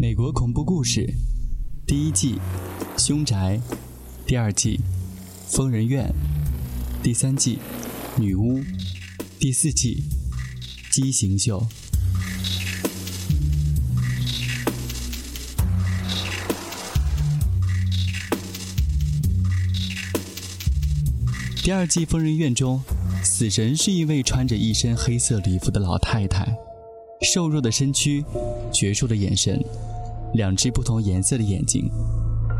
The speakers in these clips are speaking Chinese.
美国恐怖故事第一季《凶宅》，第二季《疯人院》，第三季《女巫》，第四季《畸形秀》。第二季《疯人院》中，死神是一位穿着一身黑色礼服的老太太，瘦弱的身躯，矍铄的眼神。两只不同颜色的眼睛，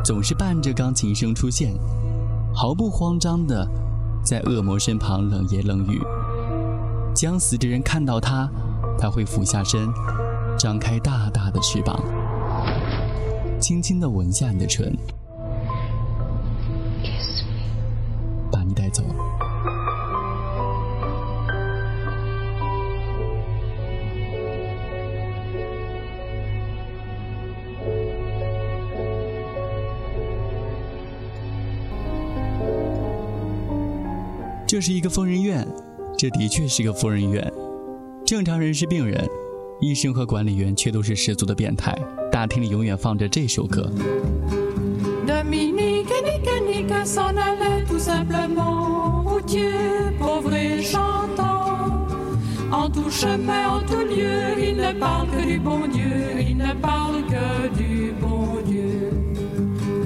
总是伴着钢琴声出现，毫不慌张地在恶魔身旁冷言冷语。将死之人看到他，他会俯下身，张开大大的翅膀，轻轻地吻下你的唇，这是一个疯人院，这的确是个疯人院。正常人是病人，医生和管理员却都是十足的变态。大厅里永远放着这首歌。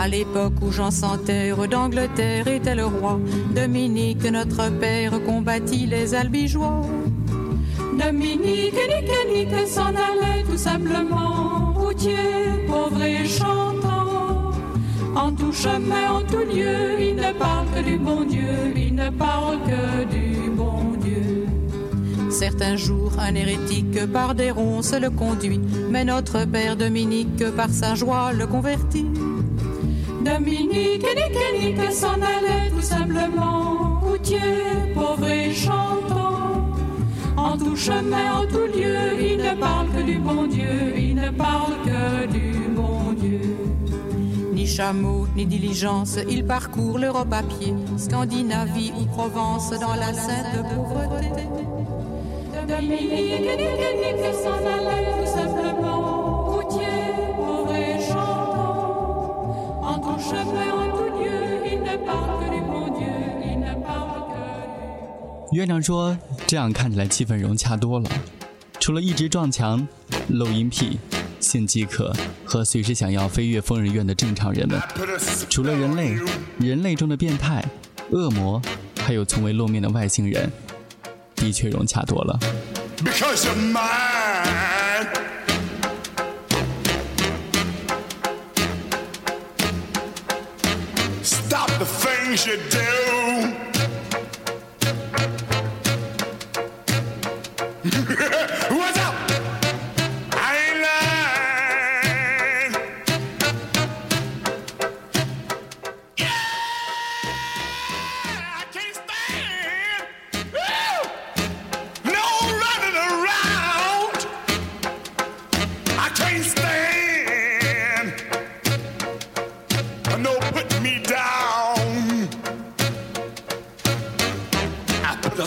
À l'époque où Jean sans terre d'Angleterre était le roi, Dominique, notre père, combattit les albigeois. Dominique, nique, nique, s'en allait tout simplement, routier, pauvre et chantant. En tout chemin, en tout lieu, il ne parle que du bon Dieu, il ne parle que du bon Dieu. Certains jours, un hérétique par des ronces le conduit, mais notre père Dominique par sa joie le convertit. Dominique, nique, nique, s'en allait tout simplement, routier, pauvre et chantant. En tout chemin, en tout lieu, il ne parle que du bon Dieu, il ne parle que du bon Dieu. Ni chameau, ni diligence, il parcourt l'Europe à pied, Scandinavie ou Provence dans la sainte pauvreté. Dominique, nique, nique, s'en allait tout simplement, 院长说：“这样看起来气氛融洽多了，除了一直撞墙、漏音癖、性饥渴和随时想要飞越疯人院的正常人们，除了人类、人类中的变态、恶魔，还有从未露面的外星人，的确融洽多了。” because you're mine. Things you do.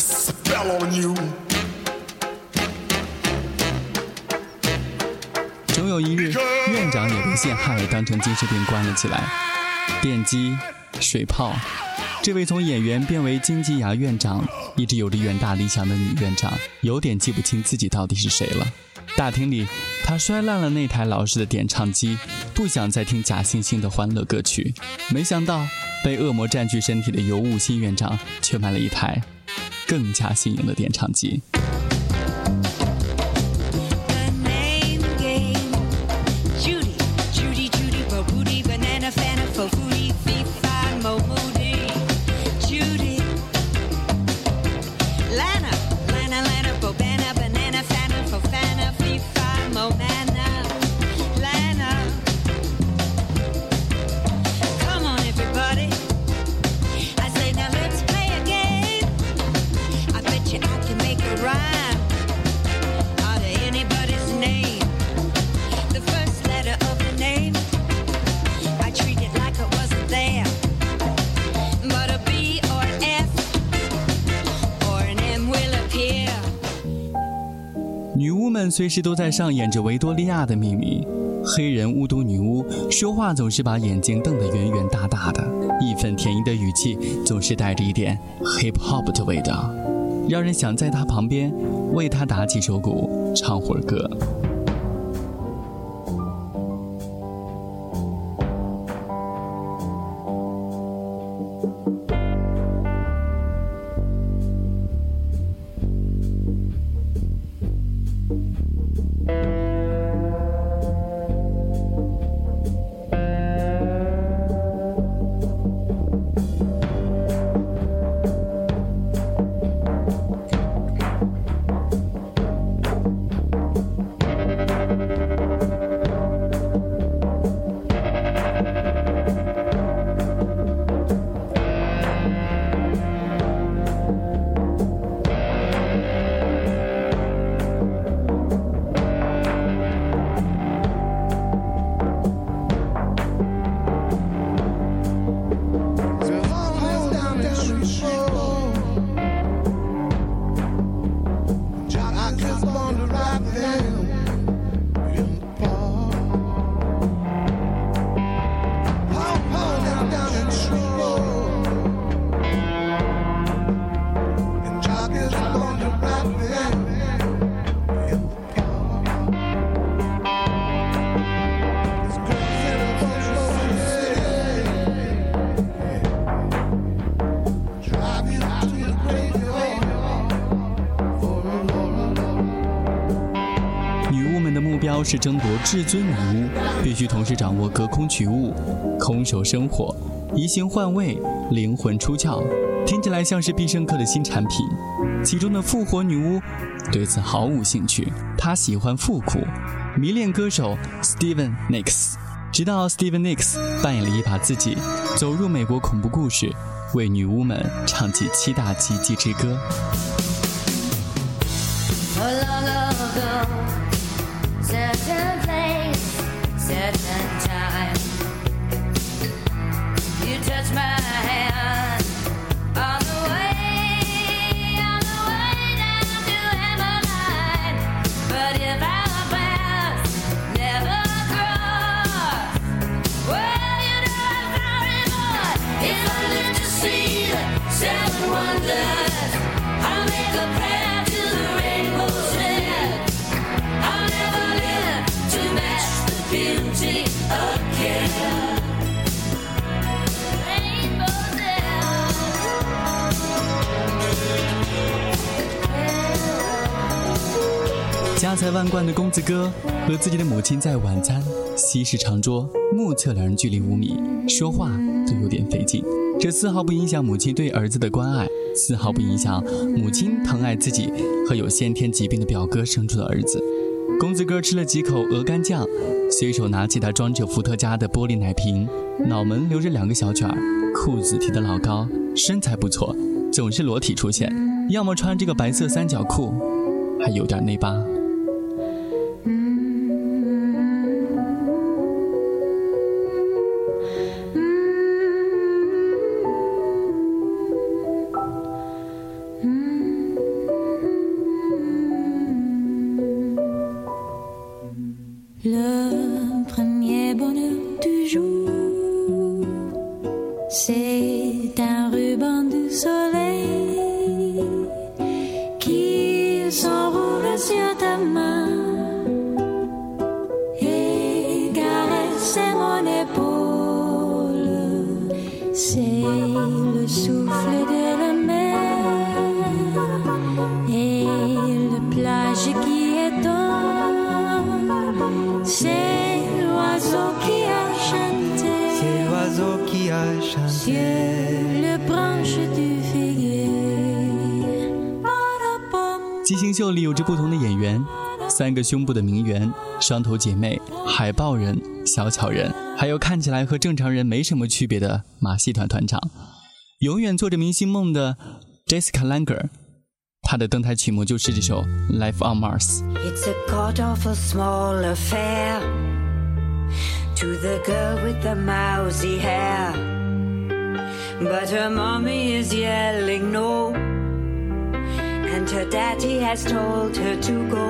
Spell on you. 终有一日，院长也被陷害，当成精神病关了起来。电击、水泡，这位从演员变为金鸡牙院长，一直有着远大理想的女院长，有点记不清自己到底是谁了。大厅里，她摔烂了那台老式的点唱机，不想再听假惺惺的欢乐歌曲。没想到，被恶魔占据身体的尤物新院长却买了一台更加新颖的点唱机。们随时都在上演着维多利亚的秘密，黑人巫毒女巫，说话总是把眼睛瞪得圆圆大大的，义愤填膺的语气总是带着一点 hip hop 的味道，让人想在她旁边为她打几首鼓，唱会儿歌。女巫是争夺至尊女巫，必须同时掌握隔空取物、空手生火、移形换位、灵魂出窍，听起来像是必胜客的新产品。其中的复活女巫对此毫无兴趣，她喜欢复古，迷恋歌手 Steven Nicks。直到 Steven Nicks 扮演了一把自己，走入美国恐怖故事，为女巫们唱起七大奇迹之歌。Certain place, certain time. You touch my hand 家财万贯的公子哥和自己的母亲在晚餐，西式长桌，目测两人距离五米，说话都有点费劲。这丝毫不影响母亲对儿子的关爱，丝毫不影响母亲疼爱自己和有先天疾病的表哥生出的儿子。公子哥吃了几口鹅肝酱，随手拿起他装着伏特加的玻璃奶瓶，脑门留着两个小卷儿，裤子提得老高，身材不错，总是裸体出现，要么穿这个白色三角裤，还有点内八。C'est le souffle de la mer et le plage qui étonne. C'est l'oiseau qui a chanté C'est l'oiseau qui a chanté sur le branche du figuier. Ba-da-bum. 即兴秀里有着不同的演员，三个胸部的名媛、双头姐妹、海豹人、小巧人，还有看起来和正常人没什么区别的马戏团团长，永远做着明星梦的 Jessica Langer，她的登台曲目就是这首《Life on Mars》。It's a god awful small affair to the girl with the mousy hair. But her mommy is yelling no, and her daddy has told her to go.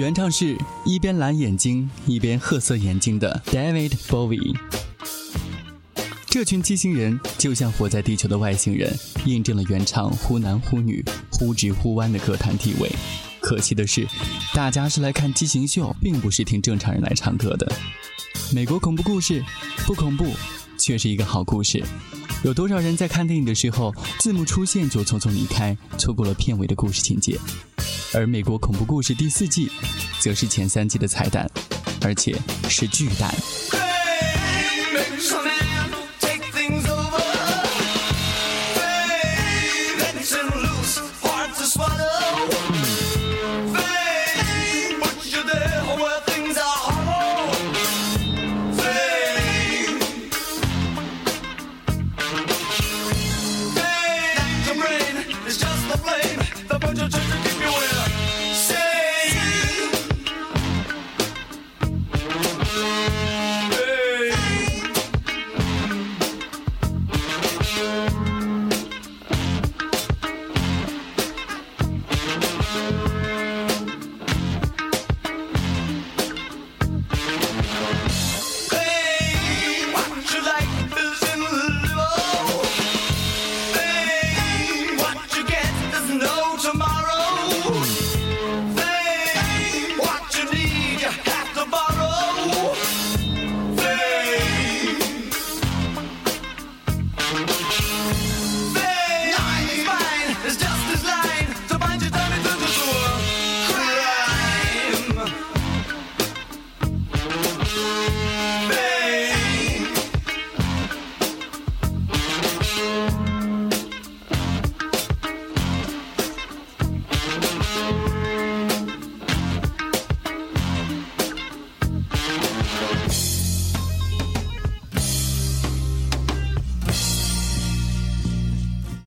原唱是一边蓝眼睛一边褐色眼睛的 David Bowie。这群畸形人就像活在地球的外星人，印证了原唱忽男忽女、忽直忽弯的歌坛地位。可惜的是，大家是来看畸形秀，并不是听正常人来唱歌的。美国恐怖故事不恐怖，却是一个好故事。有多少人在看电影的时候，字幕出现就匆匆离开，错过了片尾的故事情节？而美国恐怖故事第四季，则是前三季的彩蛋，而且是巨蛋。Don't